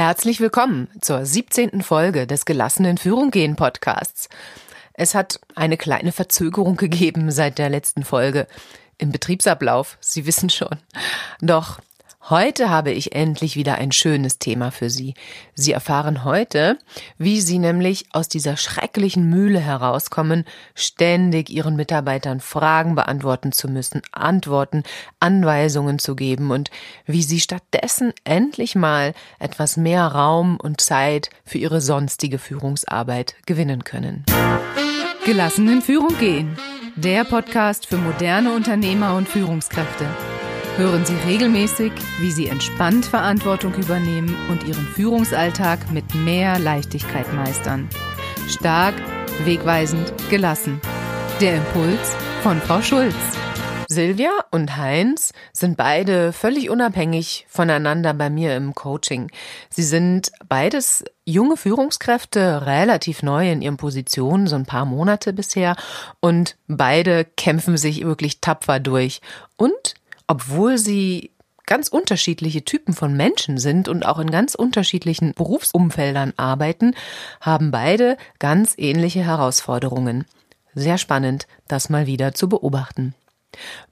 Herzlich willkommen zur 17. Folge des Gelassenen Führung gehen Podcasts. Es hat eine kleine Verzögerung gegeben seit der letzten Folge im Betriebsablauf, Sie wissen schon. Doch Heute habe ich endlich wieder ein schönes Thema für Sie. Sie erfahren heute, wie Sie nämlich aus dieser schrecklichen Mühle herauskommen, ständig Ihren Mitarbeitern Fragen beantworten zu müssen, Antworten, Anweisungen zu geben und wie Sie stattdessen endlich mal etwas mehr Raum und Zeit für Ihre sonstige Führungsarbeit gewinnen können. Gelassen in Führung gehen. Der Podcast für moderne Unternehmer und Führungskräfte. Hören Sie regelmäßig, wie Sie entspannt Verantwortung übernehmen und Ihren Führungsalltag mit mehr Leichtigkeit meistern. Stark, wegweisend, gelassen. Der Impuls von Frau Schulz. Silvia und Heinz sind beide völlig unabhängig voneinander bei mir im Coaching. Sie sind beides junge Führungskräfte, relativ neu in ihren Positionen, so ein paar Monate bisher, und beide kämpfen sich wirklich tapfer durch. Und obwohl sie ganz unterschiedliche Typen von Menschen sind und auch in ganz unterschiedlichen Berufsumfeldern arbeiten, haben beide ganz ähnliche Herausforderungen. Sehr spannend, das mal wieder zu beobachten.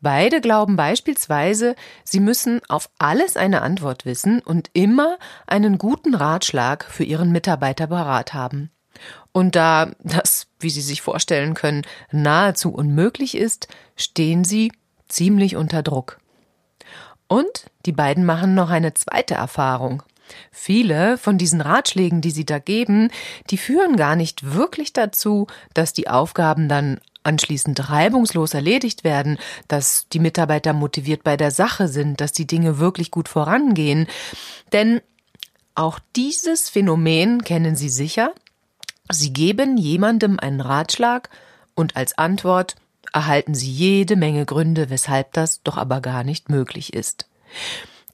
Beide glauben beispielsweise, sie müssen auf alles eine Antwort wissen und immer einen guten Ratschlag für ihren Mitarbeiter parat haben. Und da das, wie Sie sich vorstellen können, nahezu unmöglich ist, stehen sie ziemlich unter Druck. Und die beiden machen noch eine zweite Erfahrung. Viele von diesen Ratschlägen, die sie da geben, die führen gar nicht wirklich dazu, dass die Aufgaben dann anschließend reibungslos erledigt werden, dass die Mitarbeiter motiviert bei der Sache sind, dass die Dinge wirklich gut vorangehen. Denn auch dieses Phänomen kennen Sie sicher. Sie geben jemandem einen Ratschlag und als Antwort erhalten sie jede Menge Gründe, weshalb das doch aber gar nicht möglich ist.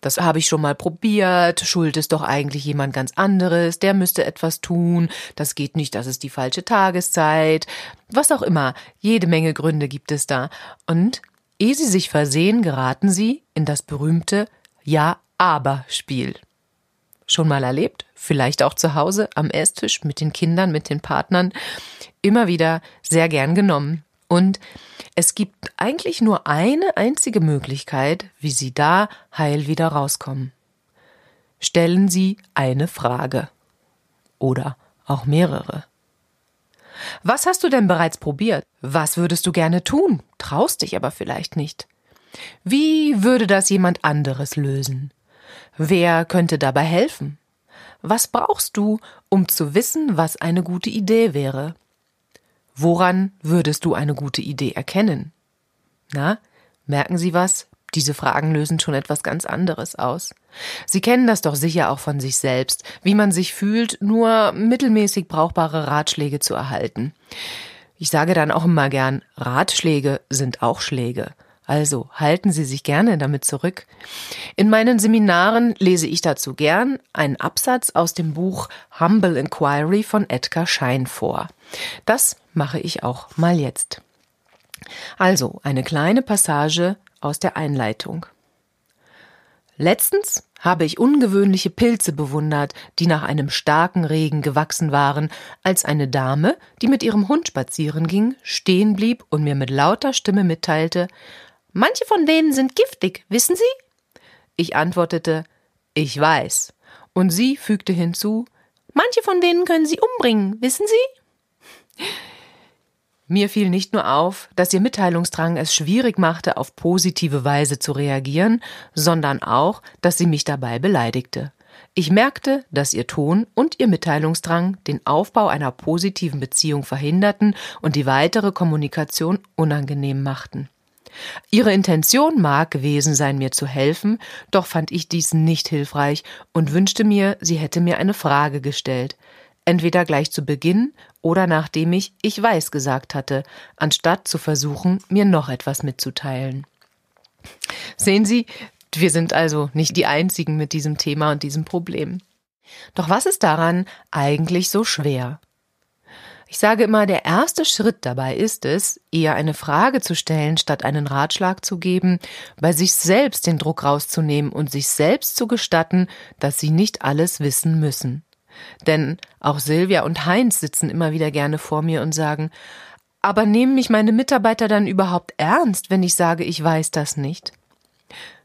Das habe ich schon mal probiert, schuld ist doch eigentlich jemand ganz anderes, der müsste etwas tun, das geht nicht, das ist die falsche Tageszeit, was auch immer, jede Menge Gründe gibt es da. Und ehe sie sich versehen, geraten sie in das berühmte Ja-Aber-Spiel. Schon mal erlebt? Vielleicht auch zu Hause am Esstisch mit den Kindern, mit den Partnern. Immer wieder sehr gern genommen. Und es gibt eigentlich nur eine einzige Möglichkeit, wie Sie da heil wieder rauskommen. Stellen Sie eine Frage. Oder auch mehrere. Was hast du denn bereits probiert? Was würdest du gerne tun? Traust dich aber vielleicht nicht. Wie würde das jemand anderes lösen? Wer könnte dabei helfen? Was brauchst du, um zu wissen, was eine gute Idee wäre? Woran würdest du eine gute Idee erkennen? Na, merken Sie was? Diese Fragen lösen schon etwas ganz anderes aus. Sie kennen das doch sicher auch von sich selbst, wie man sich fühlt, nur mittelmäßig brauchbare Ratschläge zu erhalten. Ich sage dann auch immer gern, Ratschläge sind auch Schläge. Also halten Sie sich gerne damit zurück. In meinen Seminaren lese ich dazu gern einen Absatz aus dem Buch Humble Inquiry von Edgar Schein vor. Das mache ich auch mal jetzt. Also eine kleine Passage aus der Einleitung. Letztens habe ich ungewöhnliche Pilze bewundert, die nach einem starken Regen gewachsen waren, als eine Dame, die mit ihrem Hund spazieren ging, stehen blieb und mir mit lauter Stimme mitteilte, Manche von denen sind giftig, wissen Sie? Ich antwortete, ich weiß. Und sie fügte hinzu, manche von denen können Sie umbringen, wissen Sie? Mir fiel nicht nur auf, dass ihr Mitteilungsdrang es schwierig machte, auf positive Weise zu reagieren, sondern auch, dass sie mich dabei beleidigte. Ich merkte, dass ihr Ton und ihr Mitteilungsdrang den Aufbau einer positiven Beziehung verhinderten und die weitere Kommunikation unangenehm machten. Ihre Intention mag gewesen sein, mir zu helfen, doch fand ich dies nicht hilfreich und wünschte mir, sie hätte mir eine Frage gestellt, entweder gleich zu Beginn oder nachdem ich ich weiß gesagt hatte, anstatt zu versuchen, mir noch etwas mitzuteilen. Sehen Sie, wir sind also nicht die einzigen mit diesem Thema und diesem Problem. Doch was ist daran eigentlich so schwer? Ich sage immer, der erste Schritt dabei ist es, eher eine Frage zu stellen, statt einen Ratschlag zu geben, bei sich selbst den Druck rauszunehmen und sich selbst zu gestatten, dass sie nicht alles wissen müssen. Denn auch Silvia und Heinz sitzen immer wieder gerne vor mir und sagen, aber nehmen mich meine Mitarbeiter dann überhaupt ernst, wenn ich sage, ich weiß das nicht?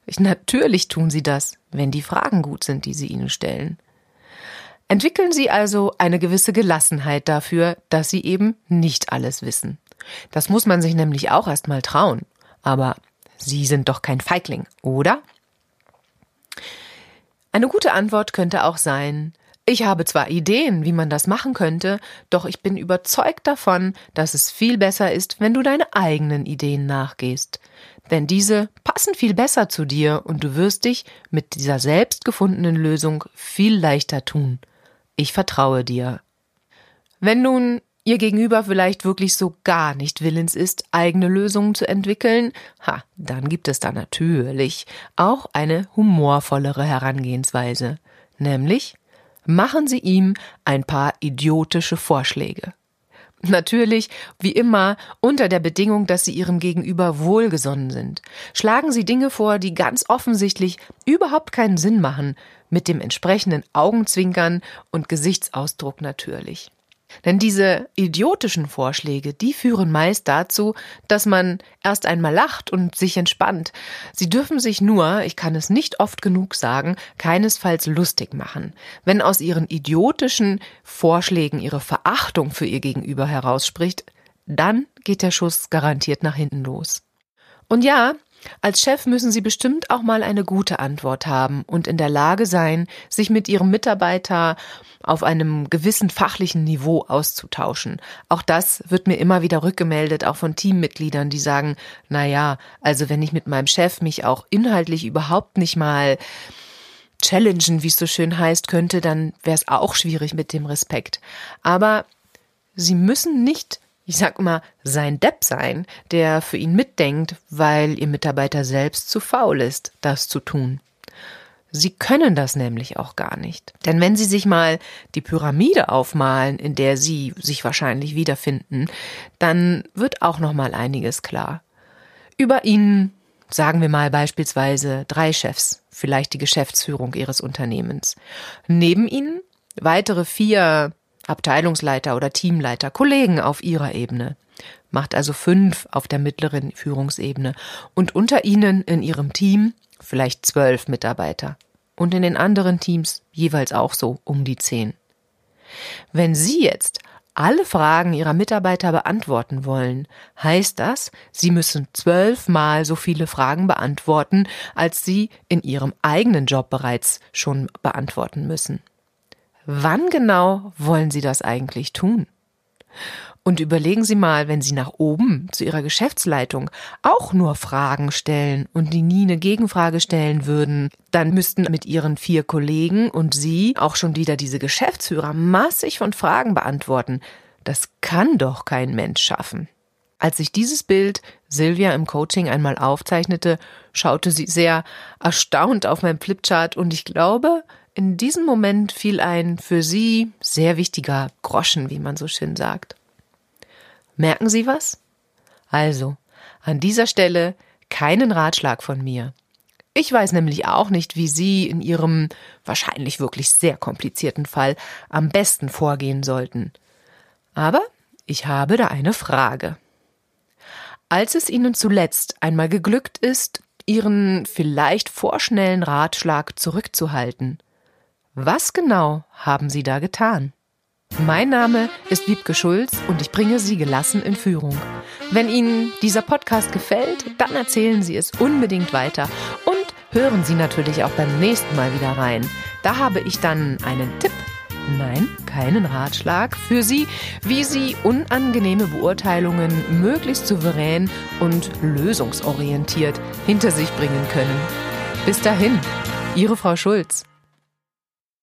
Ich, natürlich tun sie das, wenn die Fragen gut sind, die sie ihnen stellen. Entwickeln Sie also eine gewisse Gelassenheit dafür, dass Sie eben nicht alles wissen. Das muss man sich nämlich auch erst mal trauen. Aber Sie sind doch kein Feigling, oder? Eine gute Antwort könnte auch sein, ich habe zwar Ideen, wie man das machen könnte, doch ich bin überzeugt davon, dass es viel besser ist, wenn du deine eigenen Ideen nachgehst. Denn diese passen viel besser zu dir und du wirst dich mit dieser selbst gefundenen Lösung viel leichter tun. Ich vertraue dir. Wenn nun ihr Gegenüber vielleicht wirklich so gar nicht willens ist, eigene Lösungen zu entwickeln, ha, dann gibt es da natürlich auch eine humorvollere Herangehensweise, nämlich machen Sie ihm ein paar idiotische Vorschläge. Natürlich, wie immer, unter der Bedingung, dass Sie Ihrem Gegenüber wohlgesonnen sind. Schlagen Sie Dinge vor, die ganz offensichtlich überhaupt keinen Sinn machen, mit dem entsprechenden Augenzwinkern und Gesichtsausdruck natürlich. Denn diese idiotischen Vorschläge, die führen meist dazu, dass man erst einmal lacht und sich entspannt. Sie dürfen sich nur, ich kann es nicht oft genug sagen, keinesfalls lustig machen. Wenn aus ihren idiotischen Vorschlägen ihre Verachtung für ihr Gegenüber herausspricht, dann geht der Schuss garantiert nach hinten los. Und ja, als Chef müssen Sie bestimmt auch mal eine gute Antwort haben und in der Lage sein, sich mit Ihrem Mitarbeiter auf einem gewissen fachlichen Niveau auszutauschen. Auch das wird mir immer wieder rückgemeldet, auch von Teammitgliedern, die sagen, na ja, also wenn ich mit meinem Chef mich auch inhaltlich überhaupt nicht mal challengen, wie es so schön heißt, könnte, dann wäre es auch schwierig mit dem Respekt. Aber Sie müssen nicht ich sag immer, sein Depp sein, der für ihn mitdenkt, weil ihr Mitarbeiter selbst zu faul ist, das zu tun. Sie können das nämlich auch gar nicht. Denn wenn Sie sich mal die Pyramide aufmalen, in der Sie sich wahrscheinlich wiederfinden, dann wird auch noch mal einiges klar. Über Ihnen, sagen wir mal beispielsweise drei Chefs, vielleicht die Geschäftsführung Ihres Unternehmens. Neben Ihnen weitere vier Abteilungsleiter oder Teamleiter, Kollegen auf ihrer Ebene. Macht also fünf auf der mittleren Führungsebene und unter ihnen in ihrem Team vielleicht zwölf Mitarbeiter und in den anderen Teams jeweils auch so um die zehn. Wenn Sie jetzt alle Fragen Ihrer Mitarbeiter beantworten wollen, heißt das, Sie müssen zwölfmal so viele Fragen beantworten, als Sie in Ihrem eigenen Job bereits schon beantworten müssen. Wann genau wollen Sie das eigentlich tun? Und überlegen Sie mal, wenn Sie nach oben zu Ihrer Geschäftsleitung auch nur Fragen stellen und die nie eine Gegenfrage stellen würden, dann müssten mit Ihren vier Kollegen und Sie auch schon wieder diese Geschäftsführer massig von Fragen beantworten. Das kann doch kein Mensch schaffen. Als ich dieses Bild Silvia im Coaching einmal aufzeichnete, schaute sie sehr erstaunt auf mein Flipchart und ich glaube, in diesem Moment fiel ein für Sie sehr wichtiger Groschen, wie man so schön sagt. Merken Sie was? Also, an dieser Stelle keinen Ratschlag von mir. Ich weiß nämlich auch nicht, wie Sie in Ihrem wahrscheinlich wirklich sehr komplizierten Fall am besten vorgehen sollten. Aber ich habe da eine Frage. Als es Ihnen zuletzt einmal geglückt ist, Ihren vielleicht vorschnellen Ratschlag zurückzuhalten, was genau haben Sie da getan? Mein Name ist Wiebke Schulz und ich bringe Sie gelassen in Führung. Wenn Ihnen dieser Podcast gefällt, dann erzählen Sie es unbedingt weiter und hören Sie natürlich auch beim nächsten Mal wieder rein. Da habe ich dann einen Tipp, nein, keinen Ratschlag für Sie, wie Sie unangenehme Beurteilungen möglichst souverän und lösungsorientiert hinter sich bringen können. Bis dahin, Ihre Frau Schulz.